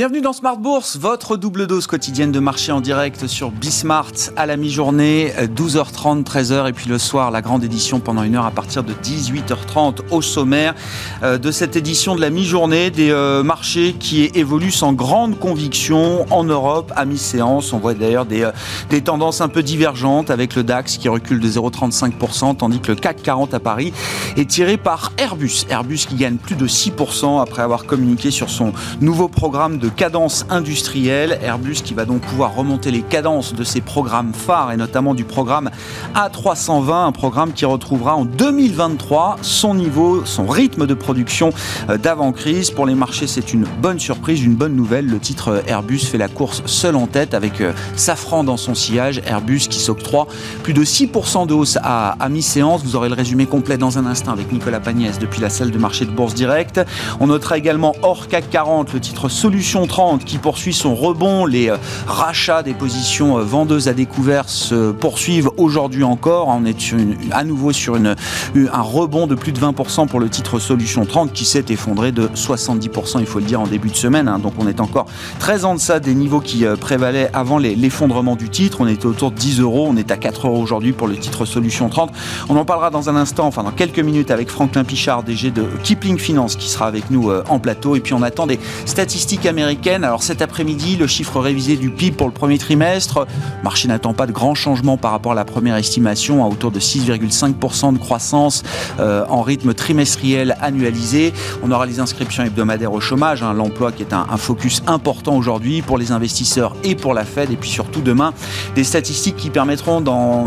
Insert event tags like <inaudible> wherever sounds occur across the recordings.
Bienvenue dans Smart Bourse, votre double dose quotidienne de marché en direct sur Bismart à la mi-journée, 12h30, 13h et puis le soir la grande édition pendant une heure à partir de 18h30 au sommaire euh, de cette édition de la mi-journée des euh, marchés qui évoluent sans grande conviction en Europe à mi-séance. On voit d'ailleurs des, euh, des tendances un peu divergentes avec le DAX qui recule de 0,35% tandis que le CAC 40 à Paris est tiré par Airbus. Airbus qui gagne plus de 6% après avoir communiqué sur son nouveau programme de cadence industrielle. Airbus qui va donc pouvoir remonter les cadences de ses programmes phares et notamment du programme A320, un programme qui retrouvera en 2023 son niveau, son rythme de production euh, d'avant-crise. Pour les marchés, c'est une bonne surprise, une bonne nouvelle. Le titre euh, Airbus fait la course seul en tête avec euh, Safran dans son sillage. Airbus qui s'octroie plus de 6% de hausse à, mi-séance. Vous aurez le résumé complet dans un instant avec Nicolas Pagnès depuis la salle de marché de Bourse Direct. On notera également hors CAC 40 le titre Solution 30 qui poursuit son rebond. Les euh, rachats des positions euh, vendeuses à découvert se poursuivent aujourd'hui encore. On est à nouveau sur un rebond de plus de 20% pour le titre Solution 30 qui s'est effondré de 70%, il faut le dire, en début de semaine. Hein. Donc on est encore très en deçà des niveaux qui euh, prévalaient avant l'effondrement du titre. On était autour de 10 euros, on est à 4 euros aujourd'hui pour le titre Solution 30. On en parlera dans un instant, enfin dans quelques minutes avec Franklin Pichard, DG de Kipling Finance qui sera avec nous en plateau. Et puis on attend des statistiques américaines alors cet après-midi, le chiffre révisé du PIB pour le premier trimestre, le marché n'attend pas de grands changements par rapport à la première estimation, à autour de 6,5% de croissance euh, en rythme trimestriel annualisé. On aura les inscriptions hebdomadaires au chômage, hein, l'emploi qui est un, focus important aujourd'hui pour les investisseurs et pour la Fed, et puis surtout demain, des statistiques qui permettront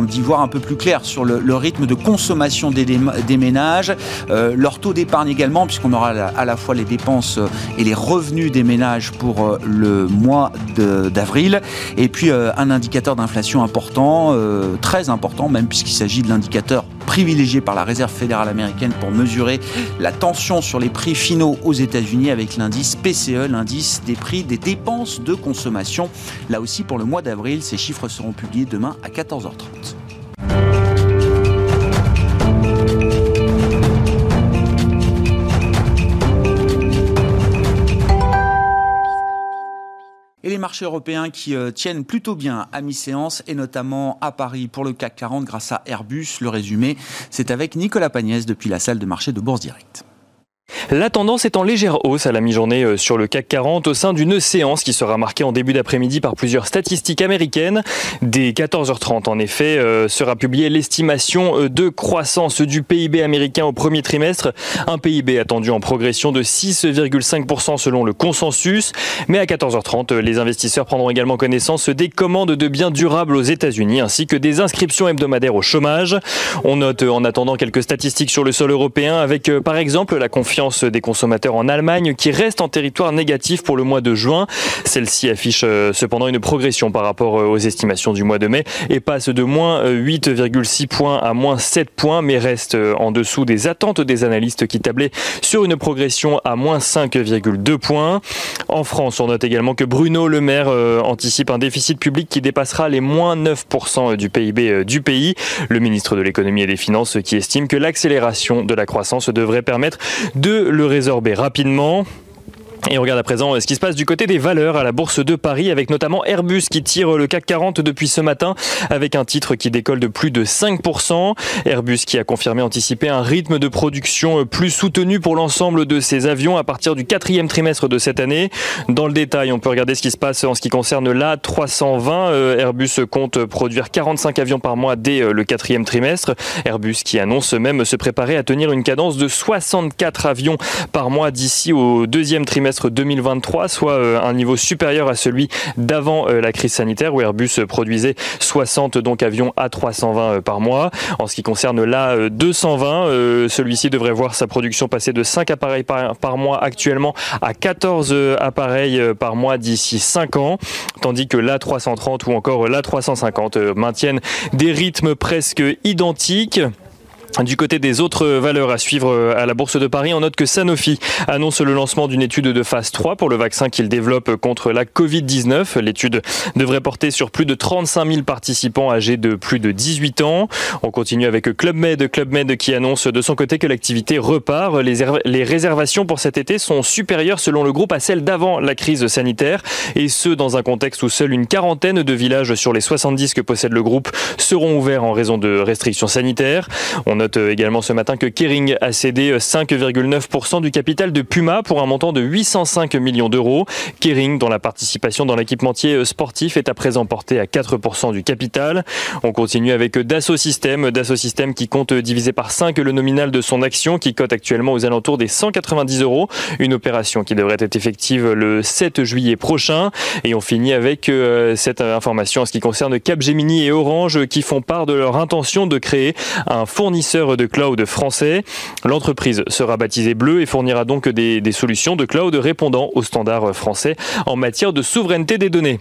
d'y voir un peu plus clair sur le, rythme de consommation des, ménages, euh, leur taux d'épargne également, puisqu'on aura à la fois les dépenses et les revenus des ménages pour euh, le mois d'avril. Et puis euh, un indicateur d'inflation important, euh, très important même, puisqu'il s'agit de l'indicateur privilégié par la Réserve fédérale américaine pour mesurer la tension sur les prix finaux aux États-Unis avec l'indice PCE, l'indice des prix des dépenses de consommation. Là aussi, pour le mois d'avril, ces chiffres seront publiés demain à 14h30. Marchés européens qui euh, tiennent plutôt bien à mi-séance et notamment à Paris pour le CAC 40 grâce à Airbus. Le résumé, c'est avec Nicolas Pagnès depuis la salle de marché de Bourse Directe. La tendance est en légère hausse à la mi-journée euh, sur le CAC 40 au sein d'une séance qui sera marquée en début d'après-midi par plusieurs statistiques américaines. Dès 14h30, en effet, euh, sera publiée l'estimation euh, de croissance du PIB américain au premier trimestre. Un PIB attendu en progression de 6,5% selon le consensus. Mais à 14h30, les investisseurs prendront également connaissance des commandes de biens durables aux États-Unis ainsi que des inscriptions hebdomadaires au chômage. On note en attendant quelques statistiques sur le sol européen avec par exemple la confiance des consommateurs en Allemagne qui reste en territoire négatif pour le mois de juin. Celle-ci affiche euh, cependant une progression par rapport euh, aux estimations du mois de mai et passe de moins 8,6 points à moins 7 points mais reste euh, en dessous des attentes des analystes qui tablaient sur une progression à moins 5,2 points. En France, on note également que Bruno Le Maire anticipe un déficit public qui dépassera les moins 9% du PIB du pays. Le ministre de l'économie et des finances qui estime que l'accélération de la croissance devrait permettre de le résorber rapidement. Et on regarde à présent euh, ce qui se passe du côté des valeurs à la Bourse de Paris avec notamment Airbus qui tire le CAC 40 depuis ce matin avec un titre qui décolle de plus de 5%. Airbus qui a confirmé anticiper un rythme de production euh, plus soutenu pour l'ensemble de ses avions à partir du quatrième trimestre de cette année. Dans le détail, on peut regarder ce qui se passe en ce qui concerne l'A320. Euh, Airbus compte produire 45 avions par mois dès le quatrième trimestre. Airbus qui annonce même se préparer à tenir une cadence de 64 avions par mois d'ici au deuxième trimestre 2023, soit euh, un niveau supérieur à celui d'avant euh, la crise sanitaire où Airbus produisait 60 donc avions A320 euh, par mois. En ce qui concerne la 220, celui-ci devrait voir sa production passer de 5 appareils par, mois actuellement à 14 appareils par mois d'ici 5 ans, tandis que la 330 ou encore la 350 maintiennent des rythmes presque identiques. Du côté des autres valeurs à suivre euh, à la Bourse de Paris, on note que Sanofi annonce le lancement d'une étude de phase 3 pour le vaccin qu'il développe contre la Covid-19. L'étude devrait porter sur plus de 35 000 participants âgés de plus de 18 ans. On continue avec Club Med, Club Med qui annonce de son côté que l'activité repart. Les, réservations pour cet été sont supérieures selon le groupe à celles d'avant la crise sanitaire et ce dans un contexte où seule une quarantaine de villages sur les 70 que possède le groupe seront ouverts en raison de restrictions sanitaires. Note également ce matin que Kering a cédé 5,9% du capital de Puma pour un montant de 805 millions d'euros. Kering, dont la participation dans l'équipementier sportif est à présent portée à 4% du capital. On continue avec Dassault Systèmes. Dassault Systèmes qui compte diviser par 5 le nominal de son action qui cote actuellement aux alentours des 190 euros. Une opération qui devrait être effective le 7 juillet prochain. Et on finit avec euh, cette information en ce qui concerne Capgemini et Orange qui font part de leur intention de créer un fournisseur de cloud français. L'entreprise sera baptisée Bleu et fournira donc des, des solutions de cloud répondant aux standards français en matière de souveraineté des données.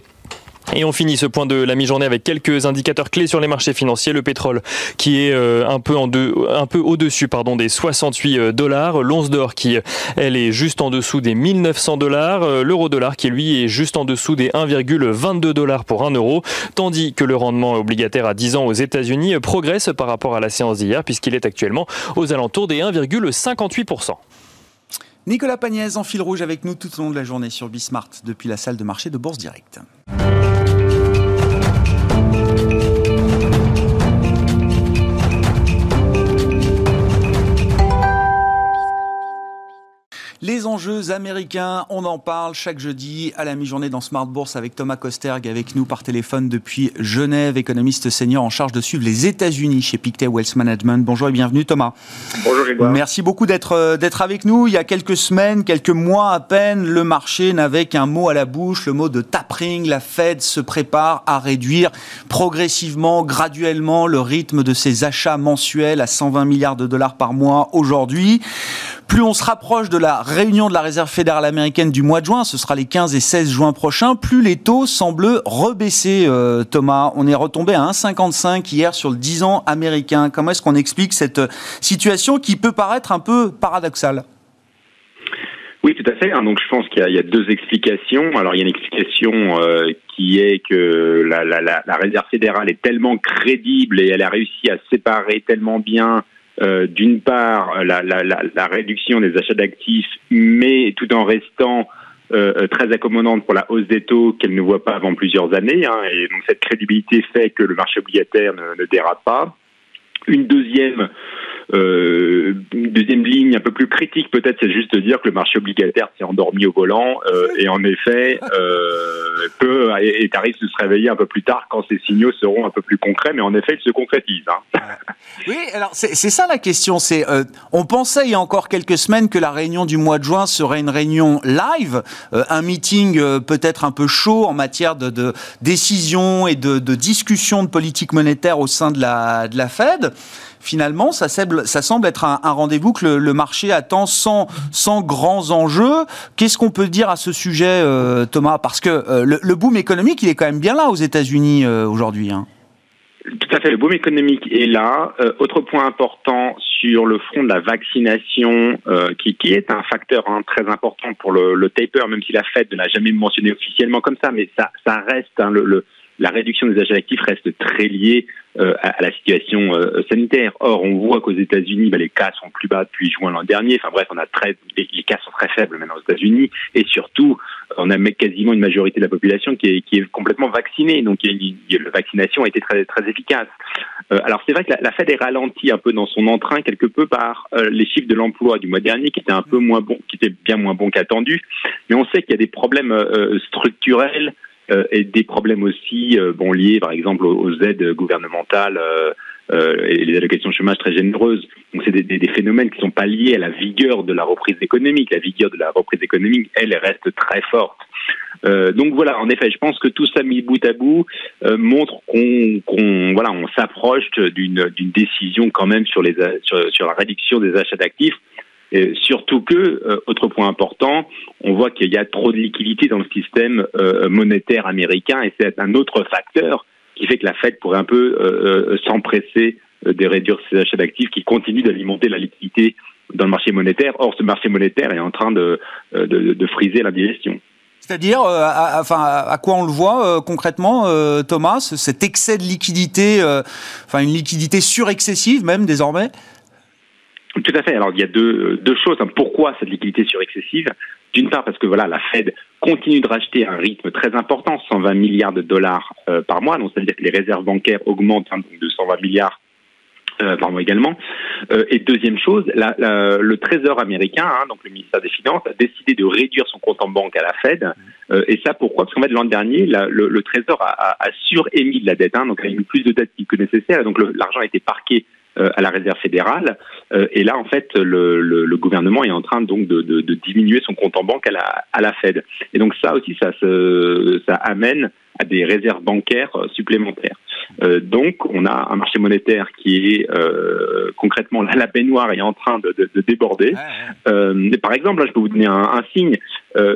Et on finit ce point de la mi-journée avec quelques indicateurs clés sur les marchés financiers. Le pétrole qui est euh, un peu un peu au-dessus pardon des 68 euh, dollars, l'once d'or qui elle est juste en dessous des 1900 dollars, euh, l'euro dollar qui lui est juste en dessous des 1,22 dollars pour 1 euro, tandis que le rendement obligataire à 10 ans aux États-Unis progresse par rapport à la séance d'hier puisqu'il est actuellement aux alentours des 1,58% Nicolas Pagnès en fil rouge avec nous tout au long de la journée sur Bismart depuis la salle de marché de Bourse Directe. Les enjeux américains, on en parle chaque jeudi à la mi-journée dans Smart Bourse avec Thomas Kosterg avec nous par téléphone depuis Genève, économiste senior en charge de suivre les États-Unis chez Pictet Wealth Management. Bonjour et bienvenue Thomas. Bonjour Grégoire. Merci beaucoup d'être euh, d'être avec nous. Il y a quelques semaines, quelques mois à peine, le marché n'avait qu'un mot à la bouche, le mot de tapering. La Fed se prépare à réduire progressivement, graduellement le rythme de ses achats mensuels à 120 milliards de dollars par mois aujourd'hui. Plus on se rapproche de la réunion de la Réserve fédérale américaine du mois de juin, ce sera les 15 et 16 juin prochains, plus les taux semblent rebaisser, euh, Thomas. On est retombé à 1,55 hier sur le 10 ans américain. Comment est-ce qu'on explique cette situation qui peut paraître un peu paradoxale? Oui, tout à fait. Hein. Donc, je pense qu'il y, a deux explications. Alors, il y a une explication euh, qui est que la, réserve fédérale est tellement crédible et elle a réussi à séparer tellement bien euh, d'une part la, la, la, réduction des achats d'actifs, mais tout en restant euh, euh, très accommodante pour la hausse des taux qu'elle ne voit pas avant plusieurs années. Hein, et donc cette crédibilité fait que le marché obligataire ne, ne dérape pas. Une deuxième deuxième ligne un peu plus critique, peut-être, c'est juste de dire que le marché obligataire s'est endormi au volant euh, et en effet euh, <laughs> peut et, arrive de se réveiller un peu plus tard quand ces signaux seront un peu plus concrets, mais en effet, ils se concrétisent. Hein. Oui, alors c'est ça la question. C'est euh, on pensait il y a encore quelques semaines que la réunion du mois de juin serait une réunion live, euh, un meeting euh, peut-être un peu chaud en matière de, de décision et de, de discussion de politique monétaire au sein de la, de la Fed finalement, ça semble, être un, rendez-vous que le, marché attend sans, grands enjeux. Qu'est-ce qu'on peut dire à ce sujet, euh, Thomas? Parce que euh, le, boom économique, il est quand même bien là aux États-Unis euh, aujourd'hui. Hein. Tout à fait, le boom économique est là. autre point important sur le front de la vaccination, qui, est un facteur hein, très important pour le, taper, même si la Fed ne l'a jamais mentionné officiellement comme ça, mais ça, reste hein, le, la réduction des achats actifs reste très liée euh, à, la situation euh, sanitaire. Or, on voit qu'aux États-Unis, bah, les cas sont plus bas depuis juin l'an dernier. Enfin bref, on a très, les, cas sont très faibles maintenant aux États-Unis, et surtout, on a quasiment une majorité de la population qui est, complètement vaccinée. Donc, la vaccination a été très, efficace. Euh, alors, c'est vrai que la, la, Fed est ralentie un peu dans son entrain quelque peu par les chiffres de l'emploi du mois dernier, qui étaient un peu moins bons, qui étaient bien moins bons qu'attendus. Mais on sait qu'il y a des problèmes structurels et des problèmes aussi euh, bon liés par exemple aux, aides gouvernementales euh, et les allocations de chômage très généreuses. Donc c'est des, phénomènes qui ne sont pas liés à la vigueur de la reprise économique. La vigueur de la reprise économique, elle, reste très forte. Euh, donc voilà, en effet, je pense que tout ça mis bout à bout euh, montre qu'on voilà, on s'approche d'une décision quand même sur les sur la réduction des achats d'actifs surtout que, euh, autre point important, on voit qu'il y a trop de liquidités dans le système euh, monétaire américain et c'est un autre facteur qui fait que la Fed pourrait un peu euh, s'empresser de réduire ses achats d'actifs qui continuent d'alimenter la liquidité dans le marché monétaire. Or, ce marché monétaire est en train de, de, friser la digestion. C'est-à-dire, à quoi on le voit concrètement, Thomas, cet excès de liquidité, enfin une liquidité surexcessive même désormais? Tout à fait. Alors il y a deux, deux choses. Pourquoi cette liquidité surexcessive? D'une part parce que voilà, la Fed continue de racheter à un rythme très important, 120 milliards de dollars euh, par mois. Donc c'est-à-dire que les réserves bancaires augmentent hein, de 120 milliards euh, par mois également. Euh, et deuxième chose, la, la, le Trésor américain, hein, donc le ministère des Finances, a décidé de réduire son compte en banque à la Fed. Euh, et ça, pourquoi? Parce qu'en fait, l'an dernier, la, le, le, Trésor a, a, a surémis de la dette, hein, donc a eu plus de dette que nécessaire, et donc l'argent a été parqué à la réserve fédérale. Euh, et là, en fait, le, le, le, gouvernement est en train donc de, de, de, diminuer son compte en banque à la, à la Fed. Et donc ça aussi, ça, se, ça amène à des réserves bancaires euh, supplémentaires. Euh, donc, on a un marché monétaire qui est euh, concrètement là, la baignoire est en train de, de, de déborder. Euh, par exemple, là, je peux vous donner un, un signe.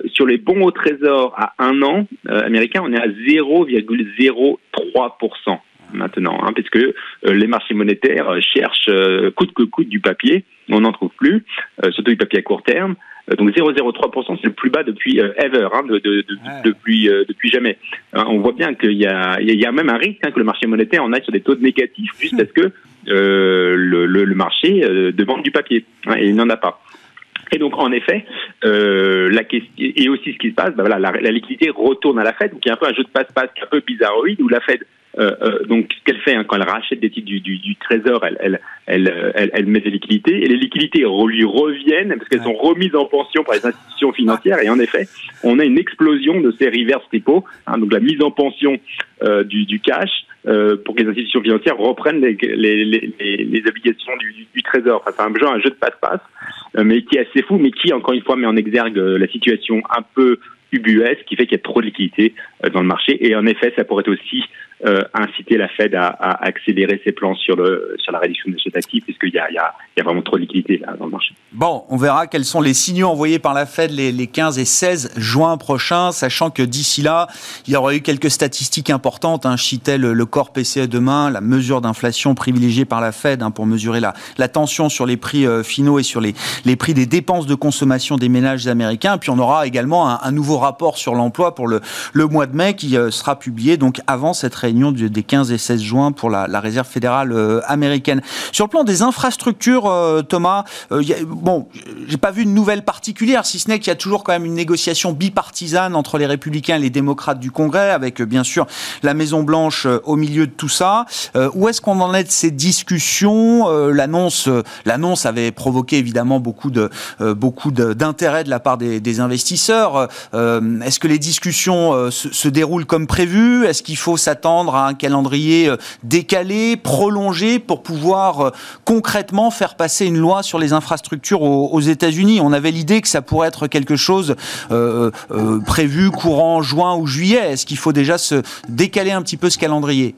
sur les bons au trésor à un an américain, on est à 0,03% maintenant, hein, puisque euh, les marchés monétaires euh, cherchent euh, coûte que coûte du papier, on n'en trouve plus, surtout du papier à court terme. Donc 0,03%, c'est le plus bas depuis ever, hein, de, de, de, depuis depuis jamais. Hein, on voit bien qu'il y a il y a même un risque hein, que le marché monétaire en aille sur des taux négatifs, juste parce que euh, le, le, le, marché demande du papier hein, et il n'en a pas. Et donc, en effet, euh, la question, et aussi ce qui se passe, ben voilà, la, la, liquidité retourne à la Fed, donc il y a un peu un jeu de passe-passe un peu bizarroïde où la Fed euh, euh, donc, ce qu'elle fait hein, quand elle rachète des titres du, du, du trésor, elle, elle, elle, elle, elle met des liquidités et les liquidités lui reviennent parce qu'elles sont remises en pension par les institutions financières. Et en effet, on a une explosion de ces reverse repo, hein, donc la mise en pension euh, du, du cash. Pour que les institutions financières reprennent les, les, les, les obligations du, du, trésor. Enfin, c'est un genre un jeu de passe-passe, mais qui est assez fou, mais qui, encore une fois, met en exergue la situation un peu ubuesque, qui fait qu'il y a trop de liquidités dans le marché. Et en effet, ça pourrait aussi euh, inciter la Fed à, à, accélérer ses plans sur, le, sur la réduction des achats actifs, puisqu'il y a, y, y a vraiment trop de liquidités là, dans le marché. Bon, on verra quels sont les signaux envoyés par la Fed les, les 15 et 16 juin prochains, sachant que d'ici là, il y aura eu quelques statistiques importantes. Hein. Je citais le, le corps PCE demain, la mesure d'inflation privilégiée par la Fed hein, pour mesurer la, la tension sur les prix euh, finaux et sur les, les prix des dépenses de consommation des ménages américains. Puis on aura également un, un nouveau rapport sur l'emploi pour le, le mois de mai qui euh, sera publié donc avant cette réunion des 15 et 16 juin pour la, la réserve fédérale euh, américaine. Sur le plan des infrastructures, euh, Thomas, euh, y a, bon, j'ai pas vu une nouvelle particulière, si ce n'est qu'il y a toujours quand même une négociation bipartisane entre les républicains et les démocrates du Congrès, avec bien sûr la Maison Blanche au milieu de tout ça. où est-ce qu'on en est de ces discussions L'annonce, l'annonce avait provoqué évidemment beaucoup de beaucoup d'intérêt de la part des investisseurs. Est-ce que les discussions se, se déroulent comme prévu? Est-ce qu'il faut s'attendre à un calendrier euh, décalé, prolongé, pour pouvoir euh, concrètement faire passer une loi sur les infrastructures aux, États-Unis? On avait l'idée que ça pourrait être quelque chose euh, euh, prévu courant juin ou juillet. Est-ce qu'il faut déjà se décaler un petit peu ce calendrier?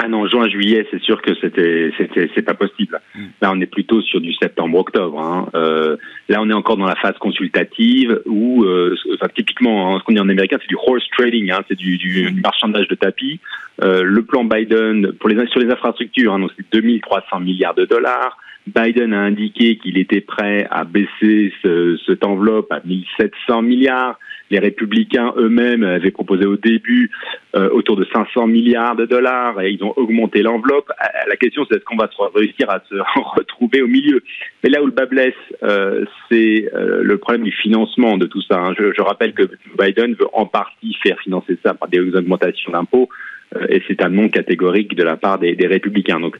Ah non, juin, juillet, c'est sûr que c'était, c'était, c'est pas possible. Mm. Là, on est plutôt sur du septembre-octobre. Hein. Euh, là, on est encore dans la phase consultative où, euh, enfin, typiquement, hein, ce qu'on dit en américain, c'est du horse trading, hein, c'est du, du, marchandage de tapis. Euh, le plan Biden pour les sur les infrastructures, hein, donc c'est 2300 milliards de dollars. Biden a indiqué qu'il était prêt à baisser ce, cette enveloppe à 1700 milliards. Les républicains eux-mêmes avaient proposé au début euh, autour de 500 milliards de dollars et ils ont augmenté l'enveloppe. Euh, la question, c'est est-ce qu'on va réussir à se <laughs> retrouver au milieu? Mais là où le bas blesse, euh, c'est euh, le problème du financement de tout ça. Hein. Je, je, rappelle que Biden veut en partie faire financer ça par des augmentations d'impôts euh, et c'est un non catégorique de la part des, des républicains. Donc,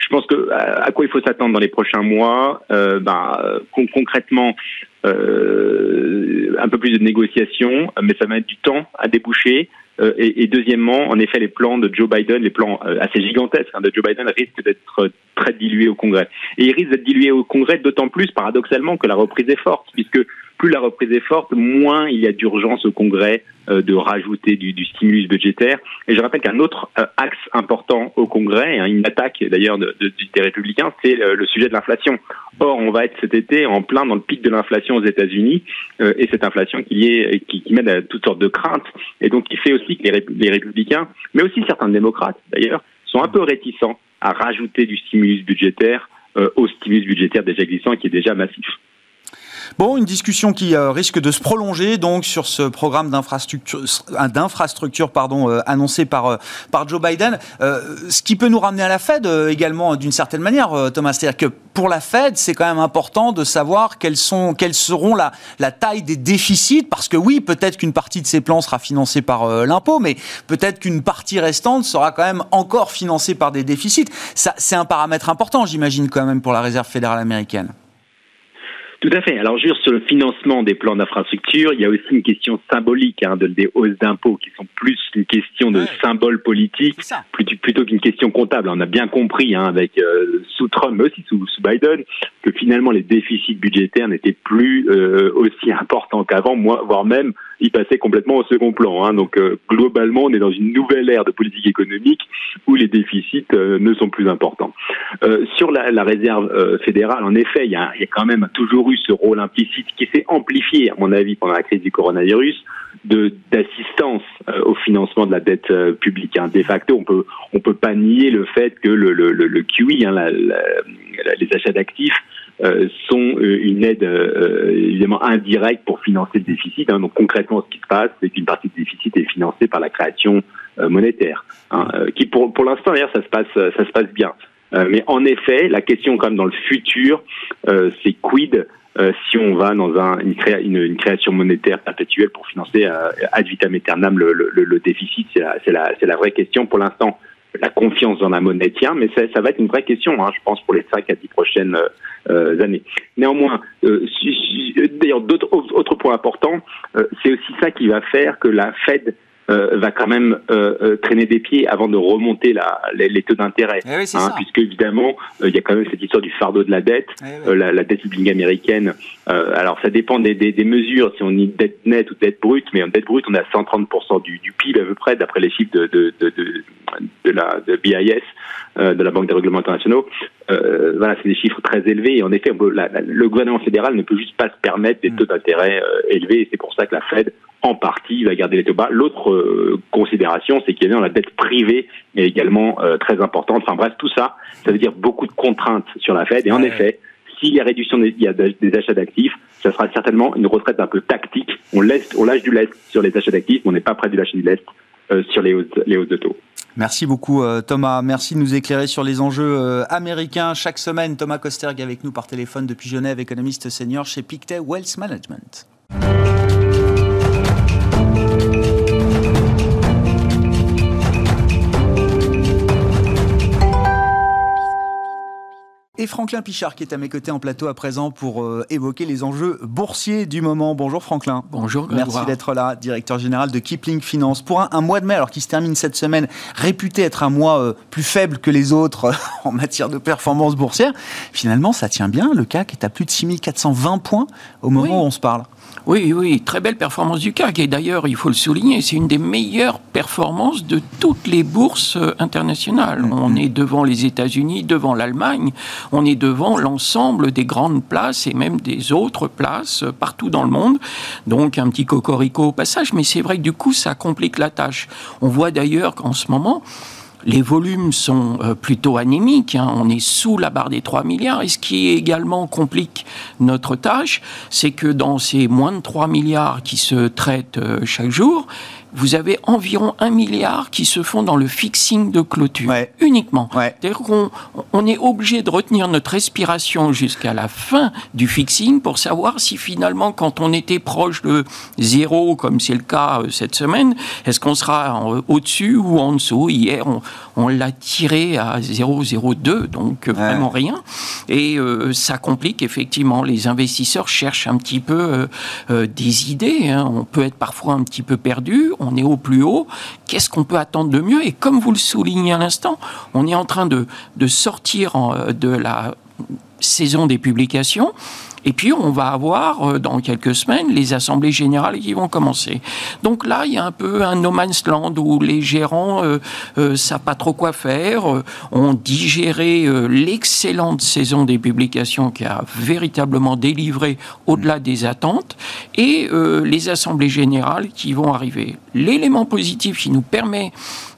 je pense que à, quoi il faut s'attendre dans les prochains mois, euh, con concrètement, euh, un peu plus de négociations, mais ça va mettre du temps à déboucher. Euh, et, et, deuxièmement, en effet, les plans de Joe Biden, les plans euh, assez gigantesques hein, de Joe Biden risquent d'être très dilués au Congrès. Et ils risquent d'être dilués au Congrès d'autant plus, paradoxalement, que la reprise est forte, puisque plus la reprise est forte, moins il y a d'urgence au Congrès euh, de rajouter du, du, stimulus budgétaire. Et je rappelle qu'un autre euh, axe important au Congrès, hein, une attaque d'ailleurs de, de, des républicains, c'est le, le, sujet de l'inflation. Or, on va être cet été en plein dans le pic de l'inflation aux États-Unis, euh, et cette inflation qui, est, qui, qui, mène à toutes sortes de craintes, et donc qui fait aussi que les, républicains, mais aussi certains démocrates d'ailleurs, sont un peu réticents à rajouter du stimulus budgétaire au stimulus budgétaire déjà existant qui est déjà massif. Bon, une discussion qui euh, risque de se prolonger donc sur ce programme d'infrastructure, euh, euh, annoncé par par Joe Biden. ce qui peut nous ramener à la Fed également d'une certaine manière, Thomas, c'est-à-dire que pour la Fed, c'est quand même important de savoir quelles sont quelles seront la la taille des déficits, parce que oui, peut-être qu'une partie de ces plans sera financée par l'impôt, mais peut-être qu'une partie restante sera quand même encore financée par des déficits. C'est un paramètre important, j'imagine quand même pour la Réserve fédérale américaine. Tout à fait. Alors, juste sur le financement des plans d'infrastructure, il y a aussi une question symbolique hein, de, des hausses d'impôts qui sont plus une question de symbole politique plutôt, plutôt qu'une question comptable. On a bien compris hein, avec euh, sous Trump, mais aussi sous, sous, Biden, que finalement les déficits budgétaires n'étaient plus euh, aussi importants qu'avant, voire même ils passaient complètement au second plan. Hein. Donc euh, globalement, on est dans une nouvelle ère de politique économique où les déficits ne sont plus importants. sur la, réserve fédérale, en effet, il y a, il quand même toujours ce rôle implicite qui s'est amplifié, à mon avis, pendant la crise du coronavirus, de d'assistance euh, au financement de la dette euh, publique. Hein. De facto, on peut on peut pas nier le fait que le le, le, QI, hein, les achats d'actifs, euh, sont une aide évidemment indirecte pour financer le déficit. Hein. Donc concrètement, ce qui se passe, c'est qu'une partie du déficit est financée par la création monétaire, hein, qui pour pour l'instant d'ailleurs ça se passe ça se passe bien. mais en effet, la question quand même dans le futur, c'est quid euh, si on va dans un, une, une, création monétaire perpétuelle pour financer euh, ad vitam aeternam le, le, le déficit, c'est la, la, la, vraie question. Pour l'instant, la confiance dans la monnaie tient, mais ça, ça va être une vraie question, hein, je pense, pour les 5 à 10 prochaines euh, années. Néanmoins, euh, d'ailleurs, d'autres autres points importants, c'est aussi ça qui va faire que la Fed euh, va quand même euh, euh, traîner des pieds avant de remonter la, les, taux d'intérêt, eh hein, puisque évidemment il y a quand même cette histoire du fardeau de la dette, eh la, la, dette publique américaine. alors ça dépend des, des, des, mesures, si on dit dette nette ou dette brute, mais en dette brute on est à 130% du, du PIB à peu près d'après les chiffres de, de, de, de, de la de BIS, de la Banque des règlements internationaux. Euh, voilà, c'est des chiffres très élevés et en effet, le gouvernement fédéral ne peut juste pas se permettre des mm. taux d'intérêt élevés et c'est pour ça que la Fed en partie, il va garder les taux bas. L'autre euh, considération, c'est qu'il y a la dette privée est également euh, très importante. Enfin bref, tout ça, ça veut dire beaucoup de contraintes sur la Fed. Et en effet, s'il y a réduction des, il y a des achats d'actifs, ça sera certainement une retraite un peu tactique. On, laisse, on lâche du lest sur les achats d'actifs, mais on n'est pas prêt de lâcher du lest euh, sur les hausses, les hausses de taux. Merci beaucoup Thomas. Merci de nous éclairer sur les enjeux américains. Chaque semaine, Thomas Kosterg avec nous par téléphone depuis Genève, économiste senior chez Pictet Wealth Management. Et Franklin Pichard qui est à mes côtés en plateau à présent pour euh, évoquer les enjeux boursiers du moment. Bonjour Franklin. Bonjour. Merci d'être là, directeur général de Kipling Finance. Pour un, mois de mai, alors qui se termine cette semaine, réputé être un mois euh, plus faible que les autres <laughs> en matière de performance boursière, finalement ça tient bien. Le CAC est à plus de 6420 points au moment où on se parle. Oui, oui, très belle performance du CAC. Et d'ailleurs, il faut le souligner, c'est une des meilleures performances de toutes les bourses euh, internationales. Mm-hmm. On est devant les États-Unis, devant l'Allemagne, on est devant l'ensemble des grandes places et même des autres places euh, partout dans le monde. Donc un petit cocorico au passage, mais c'est vrai que du coup, ça complique la tâche. On voit d'ailleurs qu'en ce moment, les volumes sont euh, plutôt anémiques. Hein. On est sous la barre des 3 milliards. Et ce qui également complique notre tâche, c'est que dans ces moins de 3 milliards qui se traitent euh, chaque jour, vous avez environ un milliard qui se font dans le fixing de clôture, uniquement. C'est-à-dire qu'on on est obligé de retenir notre respiration jusqu'à la fin du fixing pour savoir si finalement, quand on était proche de zéro, comme c'est le cas euh, cette semaine, est-ce qu'on sera au-dessus ou en dessous? Hier, on, on l'a tiré à 0,02, donc euh, vraiment rien. Et euh, ça complique effectivement. Les investisseurs cherchent un petit peu des idées. Hein. On peut être parfois un petit peu perdu on est au plus haut, qu'est-ce qu'on peut attendre de mieux? Et comme vous le soulignez à l'instant, on est en train de, sortir de la saison des publications. Et puis, on va avoir, euh, dans quelques semaines, les assemblées générales qui vont commencer. Donc là, il y a un peu un no man's land où les gérants euh, euh savent pas trop quoi faire, ont digéré l'excellente saison des publications qui a véritablement délivré au-delà des attentes, et les assemblées générales qui vont arriver. L'élément positif qui nous permet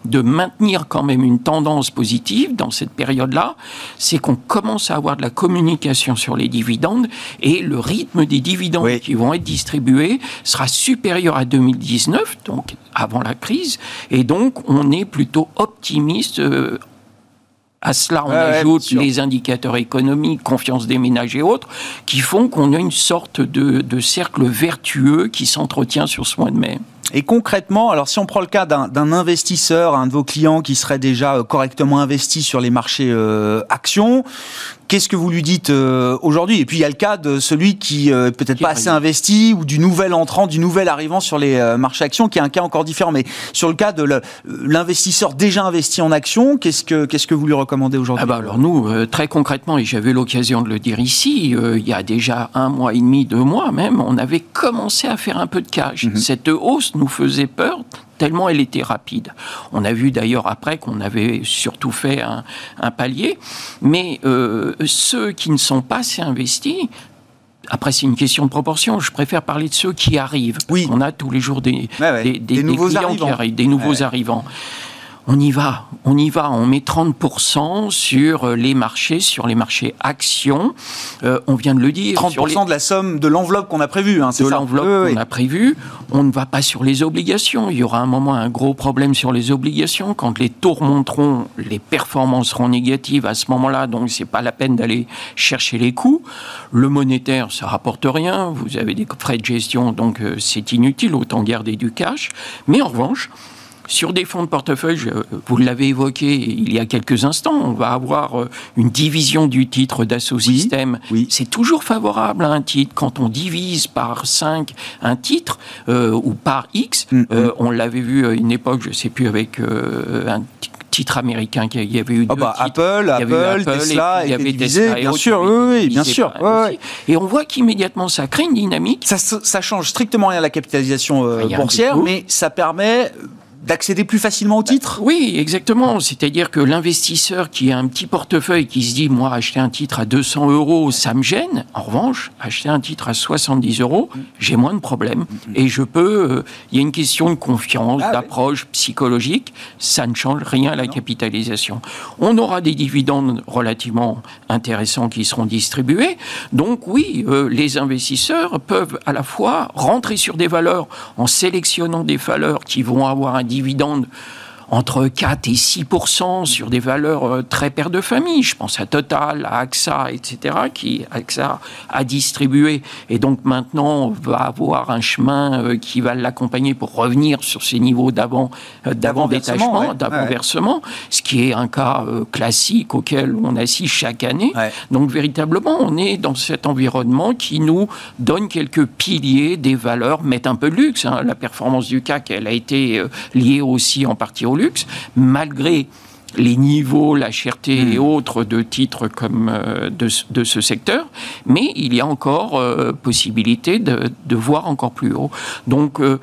de maintenir quand même une tendance positive dans cette période-là, c'est qu'on commence à avoir de la communication sur les dividendes et le rythme des dividendes qui vont être distribués sera supérieur à 2019, donc avant la crise, et donc on est plutôt optimiste. Euh, à cela, on ajoute les indicateurs économiques, confiance des ménages et autres, qui font qu'on a une sorte de, de cercle vertueux qui s'entretient sur ce mois de mai. Et concrètement, alors si on prend le cas d'un investisseur, un de vos clients qui serait déjà euh, correctement investi sur les marchés euh, actions, Qu'est-ce que vous lui dites euh, aujourd'hui? Et puis il y a le cas de celui qui euh, peut-être pas assez investi ou du nouvel entrant, du nouvel arrivant sur les euh, marchés actions, qui est un cas encore différent. Mais sur le cas de l'investisseur déjà investi en actions, qu'est-ce que qu'est-ce que vous lui recommandez aujourd'hui? Ah bah Alors nous, très concrètement, et j'avais l'occasion de le dire ici, il y a déjà un mois et demi, deux mois même, on avait commencé à faire un peu de cash. Mhm. Cette hausse nous faisait peur tellement elle était rapide. On a vu d'ailleurs après qu'on avait surtout fait un, palier, mais euh, ceux qui ne sont pas assez investis, après, c'est une question de proportion. Je préfère parler de ceux qui arrivent. Oui. On a tous les jours des, des, nouveaux clients qui arrivent, des nouveaux arrivants on y va, on y va, on met 30% sur euh, les marchés, sur les marchés actions. Euh, on vient de le dire. 30% de la somme de l'enveloppe qu'on a prévue, hein, c'est De l'enveloppe qu'on a prévue. On ne va pas sur les obligations. Il y aura un moment un gros problème sur les obligations. Quand les taux remonteront, les performances seront négatives à ce moment-là, donc c'est pas la peine d'aller chercher les coûts. Le monétaire, ça rapporte rien. Vous avez des frais de gestion, donc euh, c'est inutile, autant garder du cash. Mais en revanche, sur des fonds de portefeuille, vous l'avez évoqué il y a quelques instants, on va avoir euh, une division du titre d'assaut système. Oui, C'est toujours favorable à un titre. Quand on divise par 5 un titre euh, ou par X, mm, mm. Euh, on l'avait vu à une époque, je ne sais plus, avec un titre américain qui y avait eu oh bah, Apple, Apple, Tesla, il y avait Tesla bien sûr, oui, bien sûr. Et on voit qu'immédiatement ça crée une dynamique. Ça, ça change strictement rien à la capitalisation boursière, mais ça permet d'accéder plus facilement au titre? Oui, exactement. C'est-à-dire que l'investisseur qui a un petit portefeuille qui se dit, moi, acheter un titre à 200 euros, ça me gêne. En revanche, acheter un titre à 70 euros, j'ai moins de problèmes. Et je peux... Euh, il y a une question de confiance, ah d'approche psychologique. Ça ne change rien à la capitalisation. On aura des dividendes relativement intéressants qui seront distribués. Donc oui, euh, les investisseurs peuvent à la fois rentrer sur des valeurs en sélectionnant des valeurs qui vont avoir un dividende entre 4 et 6 sur des valeurs euh, très paires de famille. Je pense à Total, à AXA, etc., qui AXA a distribué et donc maintenant va avoir un chemin euh, qui va l'accompagner pour revenir sur ces niveaux d'avant euh, d'avant détachement, d'avant versement, ce qui est un cas classique auquel on assiste chaque année. Donc véritablement, on est dans cet environnement qui nous donne quelques piliers des valeurs, met un peu de luxe. Hein. La performance du CAC, elle a été liée aussi en partie au luxe malgré les niveaux, la cherté et hmm. autres de titres comme euh, de, ce secteur, mais il y a encore euh, possibilité de, voir encore plus haut. Donc euh,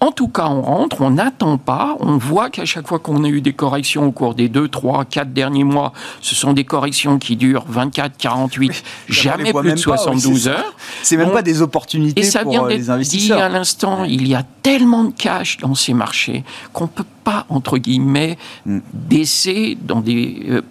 en tout cas, on rentre, on n'attend pas, on voit qu'à chaque fois qu'on a eu des corrections au cours des 2, 3, 4 derniers mois, ce sont des corrections qui durent 24, 48, jamais plus de 72 heures. C'est même pas des opportunités et ça vient euh, les investisseurs. Dit à l'instant, il y a tellement de cash dans ces marchés qu'on peut pas, entre guillemets, mm. baisser dans des euh,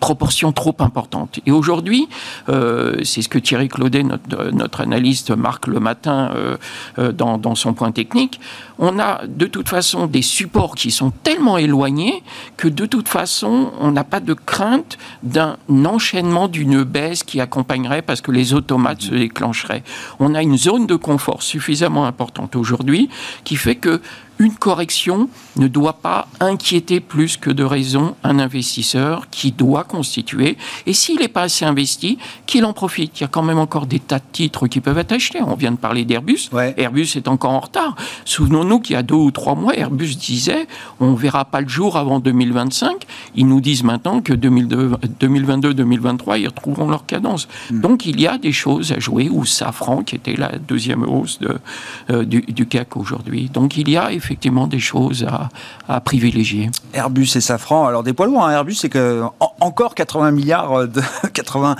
proportion trop importante. Et aujourd'hui, euh, c'est ce que Thierry Claudet, notre, notre, analyste, marque le matin euh, euh, dans, dans, son point technique, on a de toute façon des supports qui sont tellement éloignés que de toute façon, on n'a pas de crainte d'un enchaînement d'une baisse qui accompagnerait parce que les automates se déclencheraient. On a une zone de confort suffisamment importante aujourd'hui qui fait que une correction ne doit pas inquiéter plus que de raison un investisseur qui doit constituer. Et s'il n'est pas assez investi, qu'il en profite. Il y a quand même encore des tas de titres qui peuvent être achetés. On vient de parler d'Airbus. Airbus est encore en retard. Souvenons-nous qu'il y a deux ou trois mois, Airbus disait on ne verra pas le jour avant 2025. Ils nous disent maintenant que 2022-2023, ils retrouveront leur cadence. Hmm. Donc il y a des choses à jouer. Ou Safran, qui était la deuxième hausse de, euh, du, du, CAC aujourd'hui. Donc il y a effectivement des choses à, privilégier. Airbus et Safran, alors des poids lourds, hein. Airbus c'est encore 80 milliards de <laughs> 80,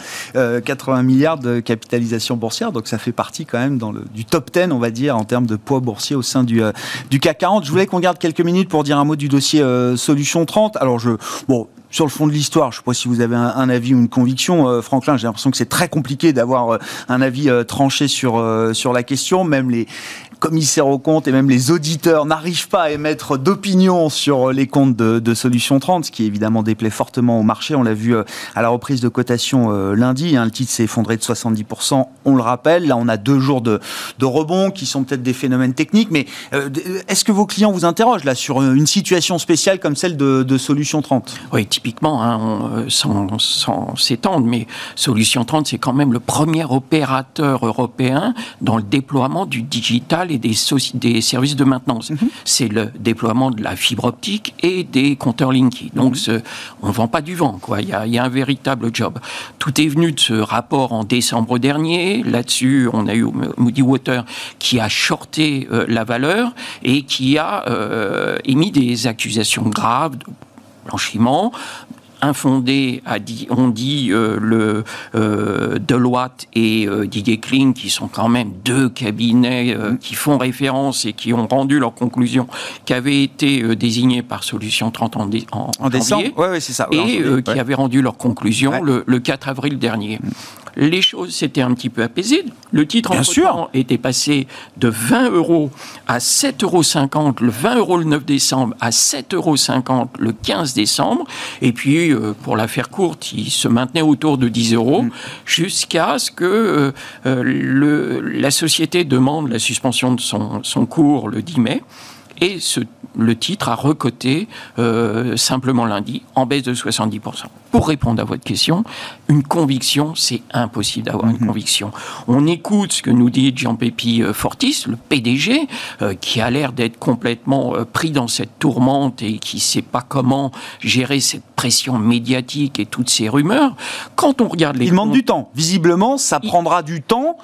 80 euh, milliards de capitalisation boursière, donc ça fait partie quand même dans le, du top 10 on va dire en termes de poids boursier au sein du, euh, du CAC 40. Je voulais qu'on garde quelques minutes pour dire un mot du dossier euh, Solution 30. Alors je bon sur le fond de l'histoire, je ne sais pas si vous avez un, avis ou une conviction, Franklin. J'ai l'impression que c'est très compliqué d'avoir un avis tranché sur sur la question. Même les commissaires aux comptes et même les auditeurs n'arrivent pas à émettre d'opinion sur les comptes de, Solution 30, ce qui évidemment déplaît fortement au marché. On l'a vu euh, à la reprise de cotation euh, lundi. Hein, le titre s'est effondré de 70%, on le rappelle. Là, on a deux jours de, de rebond qui sont peut-être des phénomènes techniques. Mais euh, est-ce que vos clients vous interrogent là sur une situation spéciale comme celle de, Solution 30 Oui, typiquement, hein, sans, sans s'étendre, mais Solution 30, c'est quand même le premier opérateur européen dans le déploiement du digital et des, des services de maintenance. Mhm. C'est le déploiement de la fibre optique et des compteurs Linky. Donc, mhm. on ne vend pas du vent, quoi. Il y, a, il y, a, un véritable job. Tout est venu de ce rapport en décembre dernier. Là-dessus, on a eu Moody Water qui a shorté euh, la valeur et qui a euh, émis des accusations graves de blanchiment, infondé, a dit, on dit euh, le euh, Deloitte et euh, Didier Kling, qui sont quand même deux cabinets mm-hmm. qui font référence et qui ont rendu leurs conclusions, qui avaient été désignés par Solution 30 en, en, décembre, c'est ça, et qui avaient rendu leurs conclusions le, 4 avril dernier. Les choses s'étaient un petit peu apaisées. Le titre en temps était passé de 20 euros à 7,50 euros, le 20 euros le 9 décembre à 7,50 euros le 15 décembre. Et puis, euh, pour la faire courte, il se maintenait autour de 10 euros mm. jusqu'à ce que euh, euh, le, la société demande la suspension de son, son cours le 10 mai. Et ce, le titre a recoté simplement lundi en baisse de 70% pour répondre à votre question, une conviction, c'est impossible d'avoir une mhm. conviction. On écoute ce que nous dit Jean-Pépi euh, Fortis, le PDG, euh, qui a l'air d'être complètement euh, pris dans cette tourmente et qui ne sait pas comment gérer cette pression médiatique et toutes ces rumeurs. Quand on regarde les... Il demande du temps. Visiblement, ça prendra du temps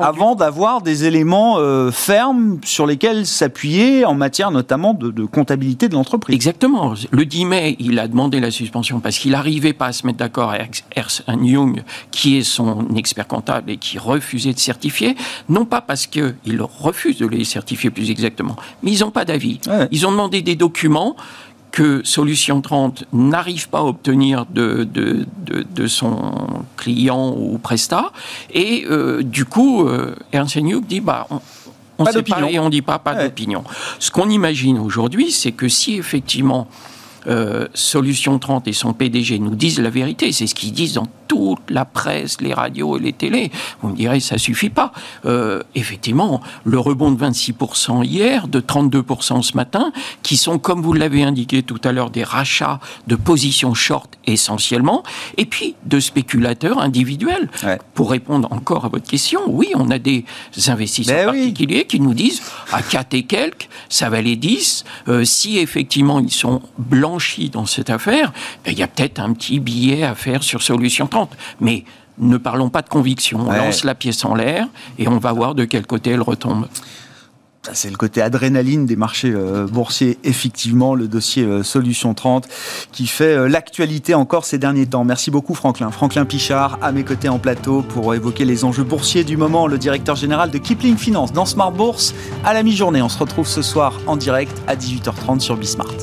avant d'avoir des éléments fermes sur lesquels s'appuyer en matière notamment de, de comptabilité de l'entreprise. Exactement. Le 10 mai, il a demandé la suspension parce qu'il arrivait pas à se mettre d'accord avec Ernst Young, qui est son expert comptable et qui refusait de certifier, non pas parce qu'ils refusent de les certifier plus exactement, mais ils n'ont pas d'avis. Ils ont demandé des documents que Solution 30 n'arrive pas à obtenir de, de, de, son client ou prestat. Et euh, du coup, euh, Ernst Young dit, bah, on, ne sait pas et on dit pas, pas d'opinion. Ce qu'on imagine aujourd'hui, c'est que si effectivement euh, Solution 30 et son PDG nous disent la vérité, c'est ce qu'ils disent dans toute la presse, les radios et les télés. Vous me direz, ça suffit pas. Euh, effectivement, le rebond de 26% hier, de 32% ce matin, qui sont, comme vous l'avez indiqué tout à l'heure, des rachats de positions short essentiellement, et puis de spéculateurs individuels. Pour répondre encore à votre question, oui, on a des investisseurs ben particuliers qui nous disent, à 4 et quelques, ça valait 10. Euh, si effectivement ils sont dans cette affaire, ben, il y a peut-être un petit billet à faire sur Solution 30. Mais ne parlons pas de conviction. On lance la pièce en l'air et on va voir de quel côté elle retombe. C'est le côté adrénaline des marchés euh, boursiers, effectivement, le dossier euh, Solution 30 qui fait euh, l'actualité encore ces derniers temps. Merci beaucoup Franklin. Franklin Pichard à mes côtés en plateau pour évoquer les enjeux boursiers du moment, le directeur général de Kipling Finance dans Smart Bourse à la mi-journée. On se retrouve ce soir en direct à 18h30 sur Bismart.